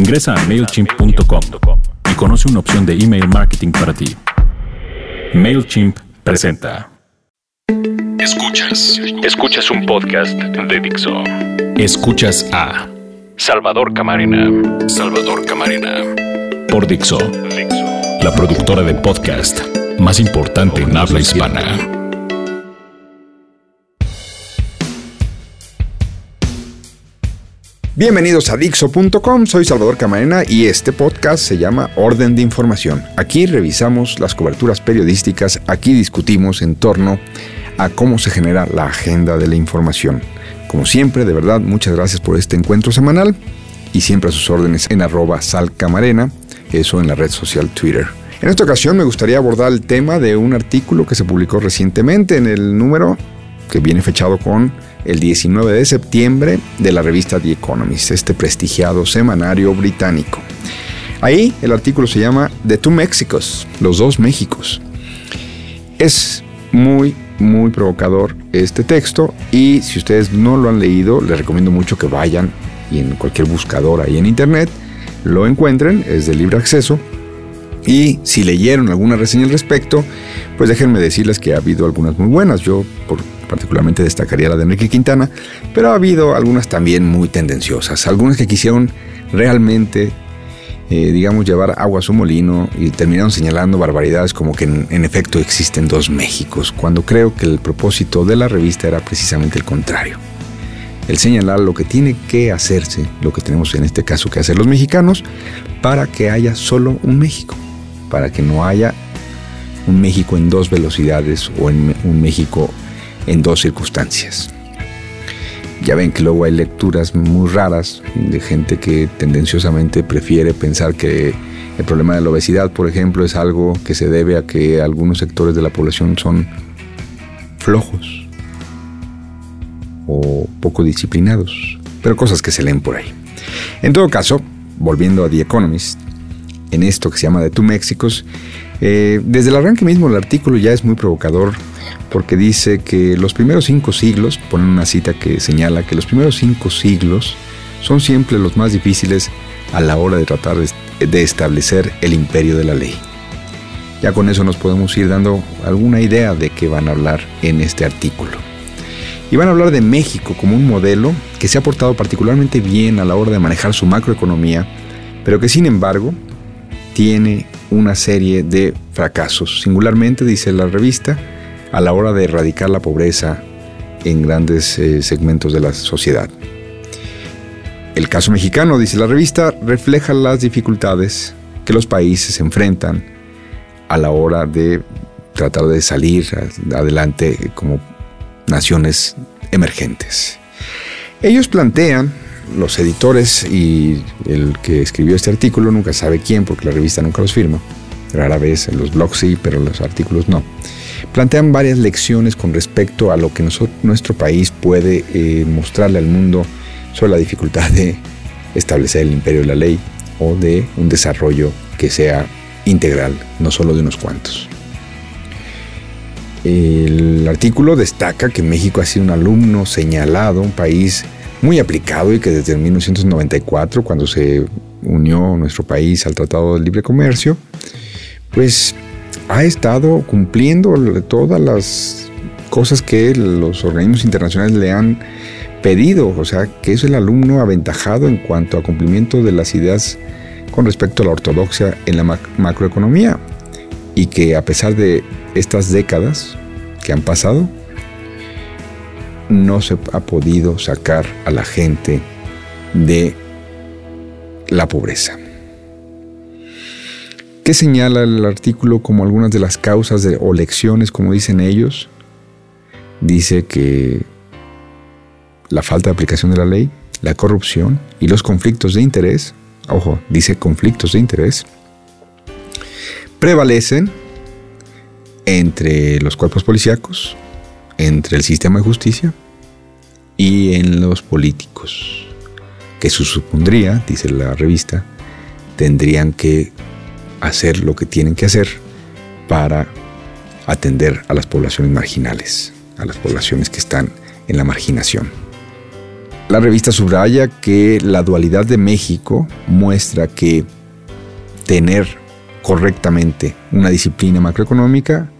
Ingresa a MailChimp.com y conoce una opción de email marketing para ti. MailChimp presenta. Escuchas. Escuchas un podcast de Dixo. Escuchas a Salvador Camarena. Salvador Camarena. por Dixo, la productora de podcast más importante en habla hispana. Bienvenidos a Dixo.com, soy Salvador Camarena y este podcast se llama Orden de Información. Aquí revisamos las coberturas periodísticas, aquí discutimos en torno a cómo se genera la agenda de la información. Como siempre, de verdad, muchas gracias por este encuentro semanal y siempre a sus órdenes en arroba salcamarena, eso en la red social Twitter. En esta ocasión me gustaría abordar el tema de un artículo que se publicó recientemente en el número que viene fechado con el 19 de septiembre de la revista The Economist, este prestigiado semanario británico. Ahí el artículo se llama The Two Mexicos, los dos Méxicos. Es muy, muy provocador este texto y si ustedes no lo han leído, les recomiendo mucho que vayan y en cualquier buscador ahí en internet lo encuentren, es de libre acceso. Y si leyeron alguna reseña al respecto, pues déjenme decirles que ha habido algunas muy buenas. Yo por, particularmente destacaría la de Enrique Quintana, pero ha habido algunas también muy tendenciosas. Algunas que quisieron realmente, eh, digamos, llevar agua a su molino y terminaron señalando barbaridades como que en, en efecto existen dos Méxicos, cuando creo que el propósito de la revista era precisamente el contrario el señalar lo que tiene que hacerse, lo que tenemos en este caso que hacer los mexicanos, para que haya solo un México, para que no haya un México en dos velocidades o en un México en dos circunstancias. Ya ven que luego hay lecturas muy raras de gente que tendenciosamente prefiere pensar que el problema de la obesidad, por ejemplo, es algo que se debe a que algunos sectores de la población son flojos o poco disciplinados, pero cosas que se leen por ahí. En todo caso, volviendo a The Economist, en esto que se llama de Two Méxicos, eh, desde el arranque mismo el artículo ya es muy provocador porque dice que los primeros cinco siglos, ponen una cita que señala que los primeros cinco siglos son siempre los más difíciles a la hora de tratar de establecer el imperio de la ley. Ya con eso nos podemos ir dando alguna idea de qué van a hablar en este artículo. Y van a hablar de México como un modelo que se ha portado particularmente bien a la hora de manejar su macroeconomía, pero que sin embargo tiene una serie de fracasos, singularmente, dice la revista, a la hora de erradicar la pobreza en grandes eh, segmentos de la sociedad. El caso mexicano, dice la revista, refleja las dificultades que los países enfrentan a la hora de tratar de salir adelante como naciones emergentes. Ellos plantean, los editores y el que escribió este artículo, nunca sabe quién porque la revista nunca los firma, rara vez en los blogs sí, pero los artículos no, plantean varias lecciones con respecto a lo que nuestro país puede eh, mostrarle al mundo sobre la dificultad de establecer el imperio de la ley o de un desarrollo que sea integral, no solo de unos cuantos. El artículo destaca que México ha sido un alumno señalado, un país muy aplicado y que desde 1994, cuando se unió nuestro país al Tratado de Libre Comercio, pues ha estado cumpliendo todas las cosas que los organismos internacionales le han pedido, o sea, que es el alumno aventajado en cuanto a cumplimiento de las ideas con respecto a la ortodoxia en la macroeconomía. Y que a pesar de estas décadas que han pasado, no se ha podido sacar a la gente de la pobreza. ¿Qué señala el artículo como algunas de las causas de, o lecciones, como dicen ellos? Dice que la falta de aplicación de la ley, la corrupción y los conflictos de interés, ojo, dice conflictos de interés, prevalecen entre los cuerpos policíacos, entre el sistema de justicia y en los políticos, que se supondría, dice la revista, tendrían que hacer lo que tienen que hacer para atender a las poblaciones marginales, a las poblaciones que están en la marginación. La revista subraya que la dualidad de México muestra que tener correctamente una disciplina macroeconómica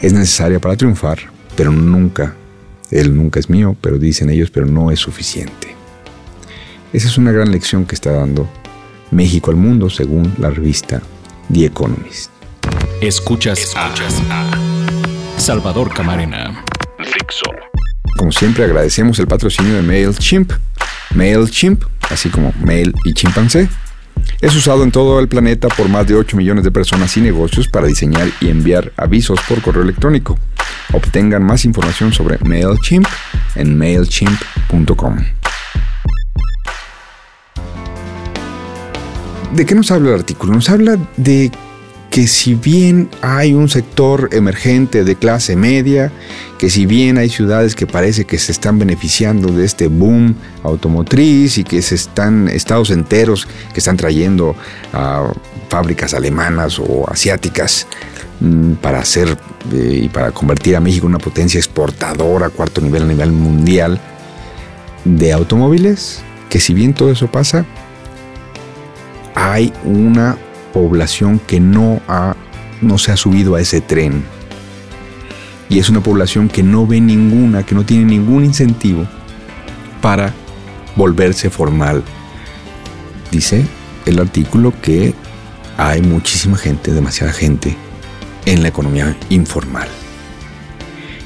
es necesaria para triunfar, pero nunca, él nunca es mío, pero dicen ellos, pero no es suficiente. Esa es una gran lección que está dando México al mundo según la revista The Economist. Escuchas, a, Salvador Camarena. Como siempre agradecemos el patrocinio de MailChimp. MailChimp, así como Mail y chimpancé, es usado en todo el planeta por más de 8 millones de personas y negocios para diseñar y enviar avisos por correo electrónico. Obtengan más información sobre MailChimp en mailchimp.com. ¿De qué nos habla el artículo? Nos habla de que si bien hay un sector emergente de clase media, que si bien hay ciudades que parece que se están beneficiando de este boom automotriz y que se están estados enteros que están trayendo a fábricas alemanas o asiáticas para hacer eh, y para convertir a México en una potencia exportadora cuarto nivel a nivel mundial de automóviles, que si bien todo eso pasa, hay una población que no, ha, no se ha subido a ese tren. Y es una población que no ve ninguna, que no tiene ningún incentivo para volverse formal. Dice el artículo que hay muchísima gente, demasiada gente, en la economía informal.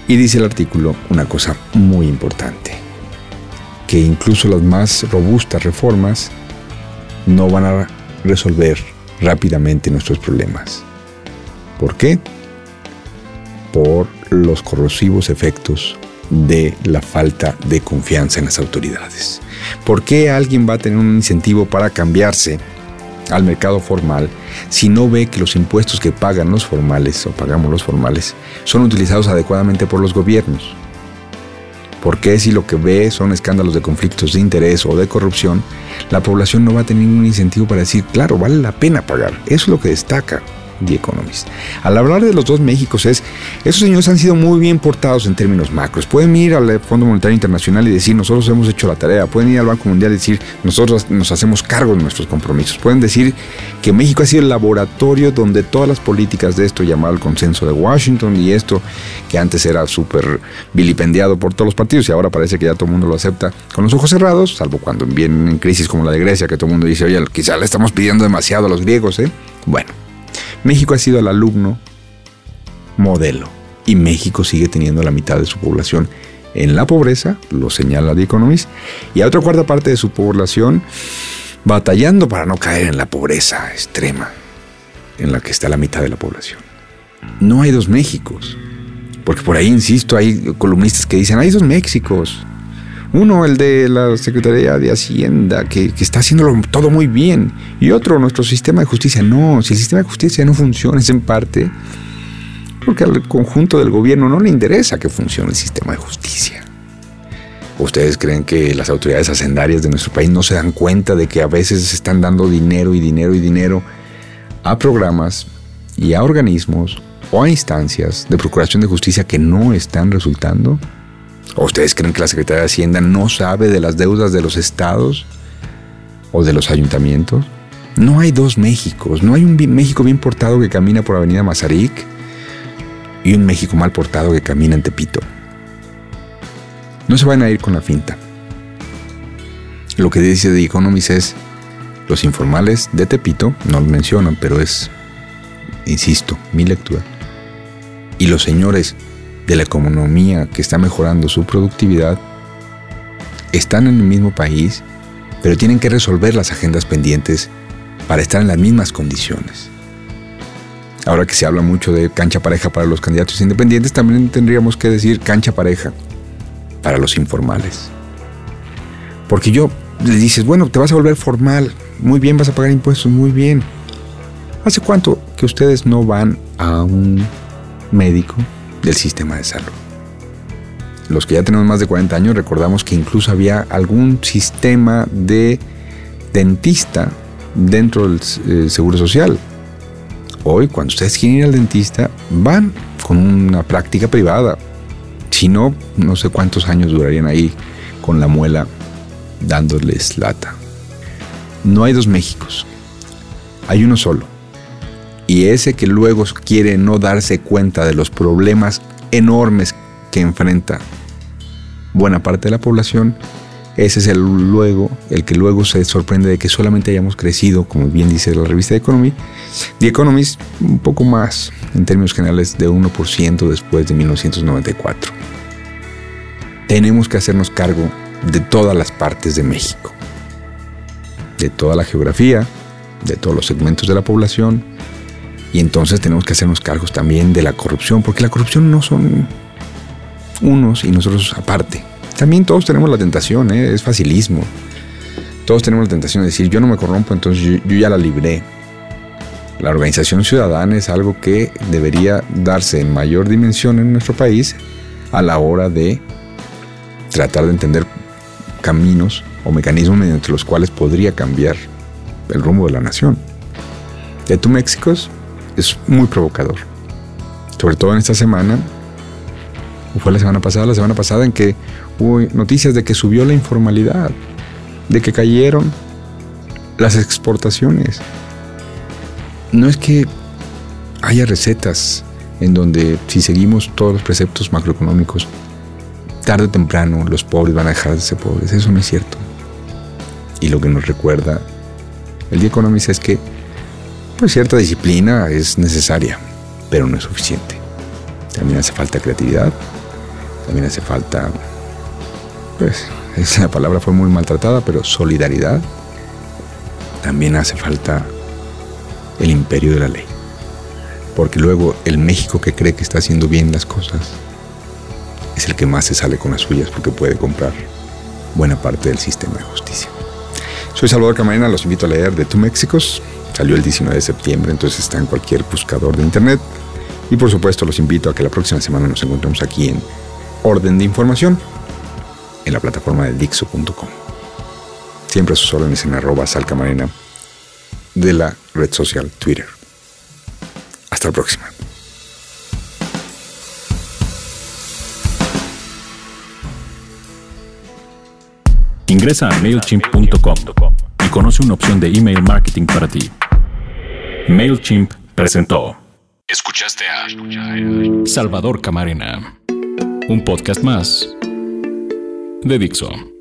Y dice el artículo una cosa muy importante, que incluso las más robustas reformas no van a resolver rápidamente nuestros problemas. ¿Por qué? Por los corrosivos efectos de la falta de confianza en las autoridades. ¿Por qué alguien va a tener un incentivo para cambiarse al mercado formal si no ve que los impuestos que pagan los formales o pagamos los formales son utilizados adecuadamente por los gobiernos? ¿Por qué si lo que ve son escándalos de conflictos de interés o de corrupción, la población no va a tener ningún incentivo para decir, claro, vale la pena pagar? Eso es lo que destaca The Economist. Al hablar de los dos Méxicos es, esos señores han sido muy bien portados en términos macros. Pueden ir al Fondo Monetario Internacional y decir, nosotros hemos hecho la tarea. Pueden ir al Banco Mundial y decir, nosotros nos hacemos cargo de nuestros compromisos. Pueden decir que México ha sido el laboratorio donde todas las políticas de esto llamado el consenso de Washington y esto que antes era súper vilipendiado por todos los partidos y ahora parece que ya todo el mundo lo acepta con los ojos cerrados, salvo cuando vienen crisis como la de Grecia, que todo el mundo dice, oye, quizá le estamos pidiendo demasiado a los griegos, ¿eh? Bueno, México ha sido el alumno modelo y México sigue teniendo la mitad de su población en la pobreza, lo señala The Economist, y a otra cuarta parte de su población batallando para no caer en la pobreza extrema en la que está la mitad de la población. No hay dos Méxicos, porque por ahí, insisto, hay columnistas que dicen, hay dos Méxicos. Uno, el de la Secretaría de Hacienda, que, está haciéndolo todo muy bien. Y otro, nuestro sistema de justicia. No, si el sistema de justicia no funciona, es en parte porque al conjunto del gobierno no le interesa que funcione el sistema de justicia. ¿Ustedes creen que las autoridades hacendarias de nuestro país no se dan cuenta de que a veces se están dando dinero y dinero y dinero a programas y a organismos o a instancias de procuración de justicia que no están resultando? ¿O ustedes creen que la Secretaría de Hacienda no sabe de las deudas de los estados o de los ayuntamientos? No hay dos Méxicos, no hay un México bien portado que camina por Avenida Mazarik y un México mal portado que camina en Tepito. No se van a ir con la finta. Lo que dice The Economist es, los informales de Tepito, no lo mencionan, pero es, insisto, mi lectura. Y los señores de la economía que está mejorando su productividad están en el mismo país, pero tienen que resolver las agendas pendientes para estar en las mismas condiciones. Ahora que se habla mucho de cancha pareja para los candidatos independientes, también tendríamos que decir cancha pareja para los informales. Porque yo le dices, bueno, te vas a volver formal, muy bien, vas a pagar impuestos, muy bien. ¿Hace cuánto que ustedes no van a un médico del sistema de salud. Los que ya tenemos más de 40 años recordamos que incluso había algún sistema de dentista dentro del eh, Seguro Social. Hoy, cuando ustedes quieren ir al dentista, van con una práctica privada. Si no, no sé cuántos años durarían ahí con la muela dándoles lata. No hay dos Méxicos, hay uno solo. Y ese que luego quiere no darse cuenta de los problemas enormes que enfrenta buena parte de la población, ese es el luego, el que luego se sorprende de que solamente hayamos crecido, como bien dice la revista The Economy, The Economist un poco más, en términos generales, de 1% después de 1994. Tenemos que hacernos cargo de todas las partes de México, de toda la geografía, de todos los segmentos de la población, y entonces tenemos que hacernos cargos también de la corrupción, porque la corrupción no son unos y nosotros aparte. También todos tenemos la tentación, ¿eh? es facilismo. Todos tenemos la tentación de decir, yo no me corrompo, entonces yo, yo ya la libré. La organización ciudadana es algo que debería darse en mayor dimensión en nuestro país a la hora de tratar de entender caminos o mecanismos mediante los cuales podría cambiar el rumbo de la nación. De tu México es muy provocador. Sobre todo en esta semana, o fue la semana pasada, la semana pasada en que hubo noticias de que subió la informalidad, de que cayeron las exportaciones. No es que haya recetas en donde si seguimos todos los preceptos macroeconómicos, tarde o temprano los pobres van a dejar de ser pobres. Eso no es cierto. Y lo que nos recuerda el día Economist es que pues cierta disciplina es necesaria, pero no es suficiente. También hace falta creatividad, también hace falta, pues, esa palabra fue muy maltratada, pero solidaridad. También hace falta el imperio de la ley. Porque luego el México que cree que está haciendo bien las cosas es el que más se sale con las suyas porque puede comprar buena parte del sistema de justicia. Soy Salvador Camarena, los invito a leer de Tu Méxicos. Salió el 19 de septiembre, entonces está en cualquier buscador de internet. Y por supuesto los invito a que la próxima semana nos encontremos aquí en Orden de Información, en la plataforma de Dixo.com. Siempre a sus órdenes en arroba salcamarena de la red social Twitter. Hasta la próxima. Ingresa a MailChimp.com y conoce una opción de email marketing para ti. MailChimp presentó Escuchaste a Salvador Camarena, un podcast más de Dixo.